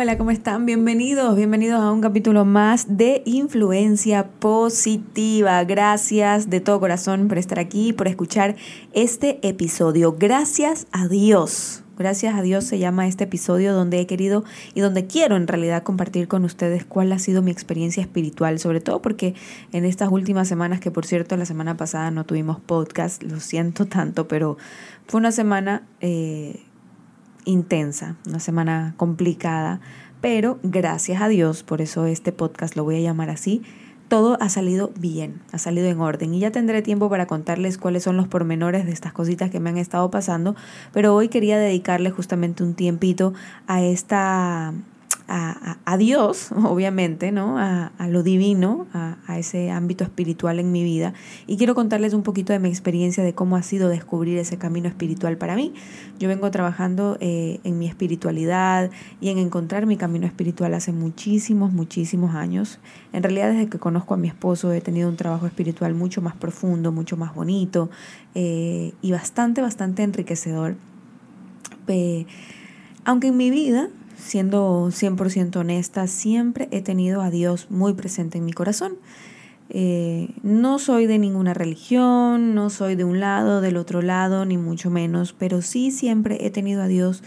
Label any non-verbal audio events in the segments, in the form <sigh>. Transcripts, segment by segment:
hola, ¿cómo están? Bienvenidos, bienvenidos a un capítulo más de Influencia Positiva. Gracias de todo corazón por estar aquí, por escuchar este episodio. Gracias a Dios. Gracias a Dios se llama este episodio donde he querido y donde quiero en realidad compartir con ustedes cuál ha sido mi experiencia espiritual, sobre todo porque en estas últimas semanas, que por cierto la semana pasada no tuvimos podcast, lo siento tanto, pero fue una semana... Eh, intensa, una semana complicada, pero gracias a Dios, por eso este podcast lo voy a llamar así, todo ha salido bien, ha salido en orden. Y ya tendré tiempo para contarles cuáles son los pormenores de estas cositas que me han estado pasando, pero hoy quería dedicarle justamente un tiempito a esta a, Dios, <laughs> obviamente, ¿no? A, lo divino, a, ese ámbito espiritual en mi vida. Y quiero contarles un poquito de mi experiencia de cómo ha sido descubrir ese camino espiritual para mí. Yo vengo trabajando eh, en mi espiritualidad y en encontrar mi camino espiritual hace muchísimos, muchísimos años. En realidad, desde que conozco a mi esposo, he tenido un trabajo espiritual mucho más profundo, mucho más bonito eh, y bastante, bastante enriquecedor. aunque en mi vida siendo 100% honesta, siempre he tenido a Dios muy presente en mi corazón. Eh, no soy de ninguna religión, no soy de un lado, del otro lado, ni mucho menos, pero sí siempre he tenido a Dios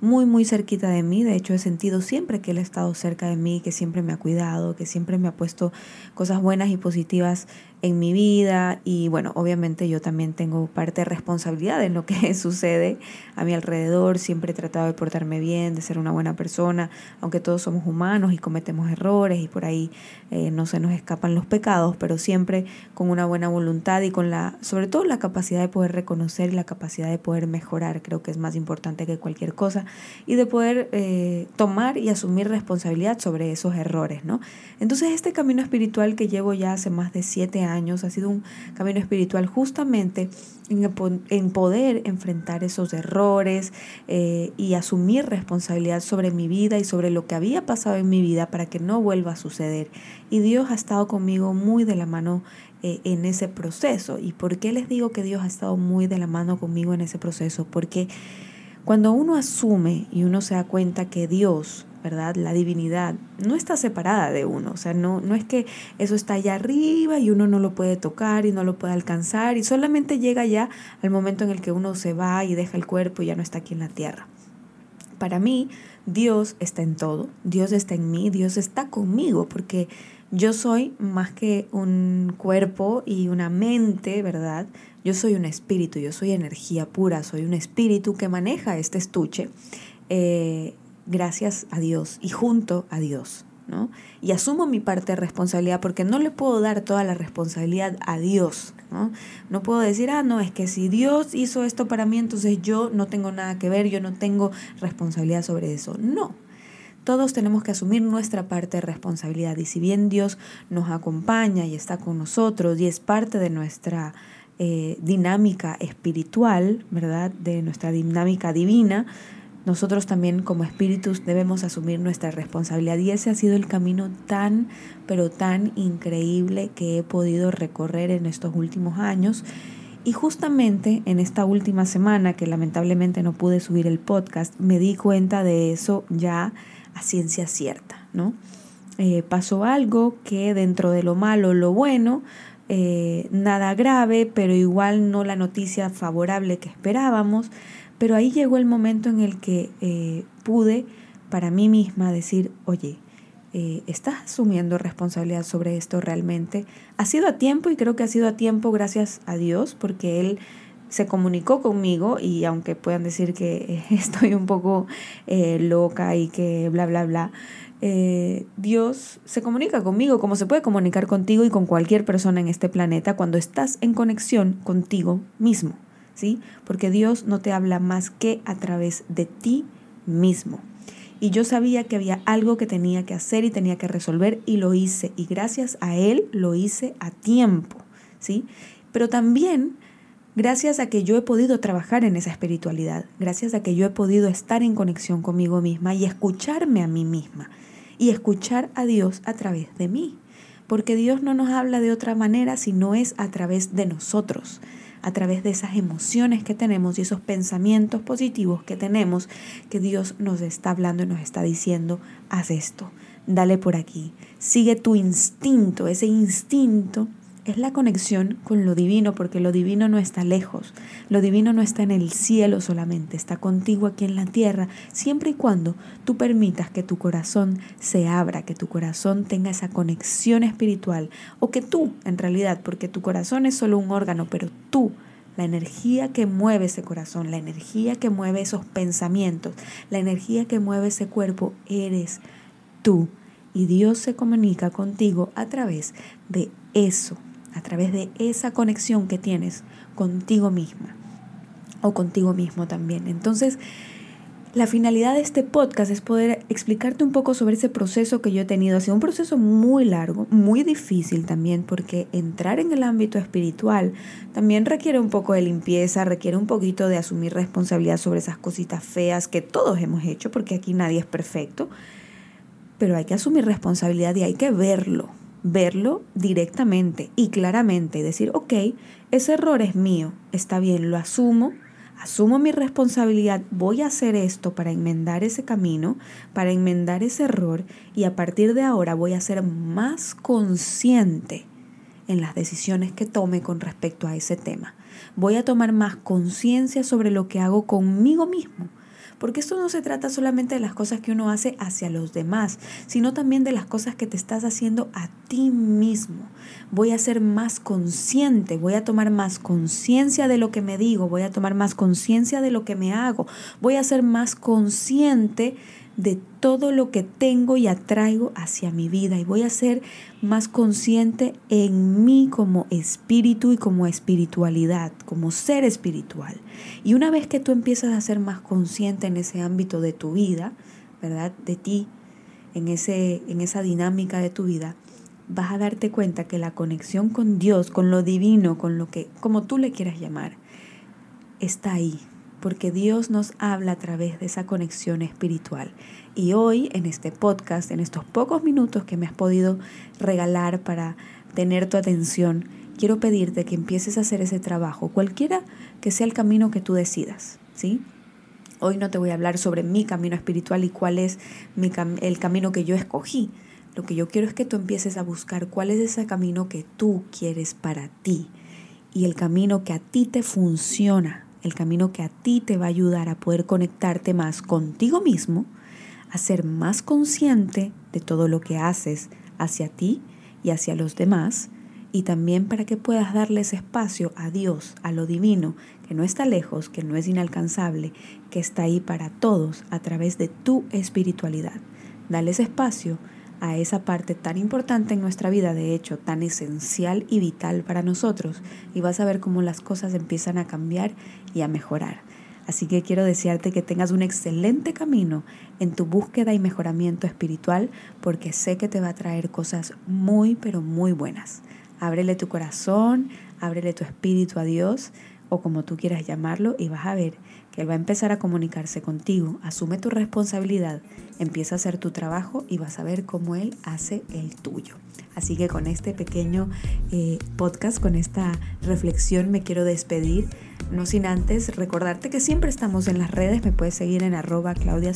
muy, muy cerquita de mí. De hecho, he sentido siempre que Él ha estado cerca de mí, que siempre me ha cuidado, que siempre me ha puesto cosas buenas y positivas en mi vida. Y bueno, obviamente yo también tengo parte de responsabilidad en lo que <laughs> sucede a mi alrededor, siempre he tratado de portarme bien, de ser una buena persona, aunque todos somos humanos y cometemos errores y por ahí eh, no se nos escapan los pecados, pero siempre con una buena voluntad y con la, sobre todo la capacidad de poder reconocer y la capacidad de poder mejorar, creo que es más importante que cualquier cosa, y de poder eh, tomar y asumir responsabilidad sobre esos errores, ¿no? Entonces este camino espiritual que llevo ya hace más de siete años, ha sido un camino espiritual justamente en, poder enfrentar esos errores eh, y asumir responsabilidad sobre mi vida y sobre lo que había pasado en mi vida para que no vuelva a suceder. Y Dios ha estado conmigo muy de la mano eh, en ese proceso. ¿Y por qué les digo que Dios ha estado muy de la mano conmigo en ese proceso? Porque cuando uno asume y uno se da cuenta que Dios ¿verdad? La divinidad no está separada de uno, o sea, no, no es que eso está allá arriba y uno no lo puede tocar y no lo puede alcanzar y solamente llega ya al momento en el que uno se va y deja el cuerpo y ya no está aquí en la tierra. Para mí, Dios está en todo, Dios está en mí, Dios está conmigo, porque yo soy más que un cuerpo y una mente, ¿verdad? Yo soy un espíritu, yo soy energía pura, soy un espíritu que maneja este estuche. Eh, gracias a Dios y junto a Dios. ¿no? Y asumo mi parte de responsabilidad porque no le puedo dar toda la responsabilidad a Dios. ¿no? no puedo decir, ah, no, es que si Dios hizo esto para mí, entonces yo no tengo nada que ver, yo no tengo responsabilidad sobre eso. No. Todos tenemos que asumir nuestra parte de responsabilidad y si bien Dios nos acompaña y está con nosotros y es parte de nuestra eh, dinámica espiritual, ¿verdad? De nuestra dinámica divina, nosotros también como espíritus debemos asumir nuestra responsabilidad y ese ha sido el camino tan, pero tan increíble que he podido recorrer en estos últimos años. Y justamente en esta última semana, que lamentablemente no pude subir el podcast, me di cuenta de eso ya a ciencia cierta, ¿no? Eh, pasó algo que dentro de lo malo, lo bueno, eh, nada grave, pero igual no la noticia favorable que esperábamos, pero ahí llegó el momento en el que eh, pude para mí misma decir, oye, ¿estás asumiendo responsabilidad sobre esto realmente? Ha sido a tiempo y creo que ha sido a tiempo gracias a Dios porque Él se comunicó conmigo y aunque puedan decir que <laughs> estoy un poco eh, loca y que bla, bla, bla, Dios se comunica conmigo como se puede comunicar contigo y con cualquier persona en este planeta cuando estás en conexión contigo mismo. ¿sí? Porque Dios no te habla más que a través de ti mismo. Y yo sabía que había algo que tenía que hacer y tenía que resolver y lo hice. Y gracias a Él lo hice a tiempo, ¿sí? Pero también gracias a que yo he podido trabajar en esa espiritualidad, gracias a que yo he podido estar en conexión conmigo misma y escucharme a mí misma y escuchar a Dios a través de mí. Porque Dios no nos habla de otra manera si no es a través de nosotros a través de esas emociones que tenemos y esos pensamientos positivos que tenemos, que Dios nos está hablando y nos está diciendo, haz esto, dale por aquí, sigue tu instinto, ese instinto es la conexión con lo divino, porque lo divino no está lejos, lo divino no está en el cielo solamente, está contigo aquí en la tierra, siempre y cuando tú permitas que tu corazón se abra, que tu corazón tenga esa conexión espiritual, o que tú, en realidad, porque tu corazón es solo un órgano, pero tú, la energía que mueve ese corazón, la energía que mueve esos pensamientos, la energía que mueve ese cuerpo, eres tú. Y Dios se comunica contigo a través de eso, a través de esa conexión que tienes contigo misma o contigo mismo también. Entonces, la finalidad de este podcast es poder explicarte un poco sobre ese proceso que yo he tenido. Ha sido un proceso muy largo, muy difícil también, porque entrar en el ámbito espiritual también requiere un poco de limpieza, requiere un poquito de asumir responsabilidad sobre esas cositas feas que todos hemos hecho, porque aquí nadie es perfecto. Pero hay que asumir responsabilidad y hay que verlo, verlo directamente y claramente y decir, ok, ese error es mío, está bien, lo asumo, asumo mi responsabilidad, voy a hacer esto para enmendar ese camino, para enmendar ese error y a partir de ahora voy a ser más consciente en las decisiones que tome con respecto a ese tema. Voy a tomar más conciencia sobre lo que hago conmigo mismo porque esto no se trata solamente de las cosas que uno hace hacia los demás, sino también de las cosas que te estás haciendo a ti mismo. Voy a ser más consciente, voy a tomar más conciencia de lo que me digo, voy a tomar más conciencia de lo que me hago, voy a ser más consciente de todo lo que tengo y atraigo hacia mi vida y voy a ser más consciente en mí como espíritu y como espiritualidad, como ser espiritual. Y una vez que tú empiezas a ser más consciente en ese ámbito de tu vida, ¿verdad? De ti, en, ese, en esa dinámica de tu vida, vas a darte cuenta que la conexión con Dios, con lo divino, con lo que, como tú le quieras llamar, está ahí, porque Dios nos habla a través de esa conexión espiritual. Y hoy, en este podcast, en estos pocos minutos que me has podido regalar para tener tu atención, quiero pedirte que empieces a hacer ese trabajo, cualquiera que sea el camino que tú decidas, ¿sí? Hoy no te voy a hablar sobre mi camino espiritual y cuál es mi el camino que yo escogí. Lo que yo quiero es que tú empieces a buscar cuál es ese camino que tú quieres para ti y el camino que a ti te funciona el camino que a ti te va a ayudar a poder conectarte más contigo mismo, a ser más consciente de todo lo que haces hacia ti y hacia los demás, y también para que puedas darles espacio a Dios, a lo divino, que no está lejos, que no es inalcanzable, que está ahí para todos a través de tu espiritualidad. Dales espacio a esa parte tan importante en nuestra vida, de hecho, tan esencial y vital para nosotros, y vas a ver cómo las cosas empiezan a cambiar y a mejorar. Así que quiero desearte que tengas un excelente camino en tu búsqueda y mejoramiento espiritual, porque sé que te va a traer cosas muy, pero muy buenas. Ábrele tu corazón, ábrele tu espíritu a Dios, o como tú quieras llamarlo, y vas a ver que Él va a empezar a comunicarse contigo. Asume tu responsabilidad, empieza a hacer tu trabajo y vas a ver cómo Él hace el tuyo. Así que con este pequeño eh, podcast, con esta reflexión, me quiero despedir. No sin antes recordarte que siempre estamos en las redes, me puedes seguir en arroba claudia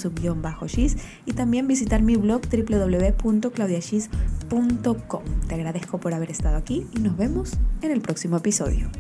gis y también visitar mi blog www.claudiagis.com. Te agradezco por haber estado aquí y nos vemos en el próximo episodio.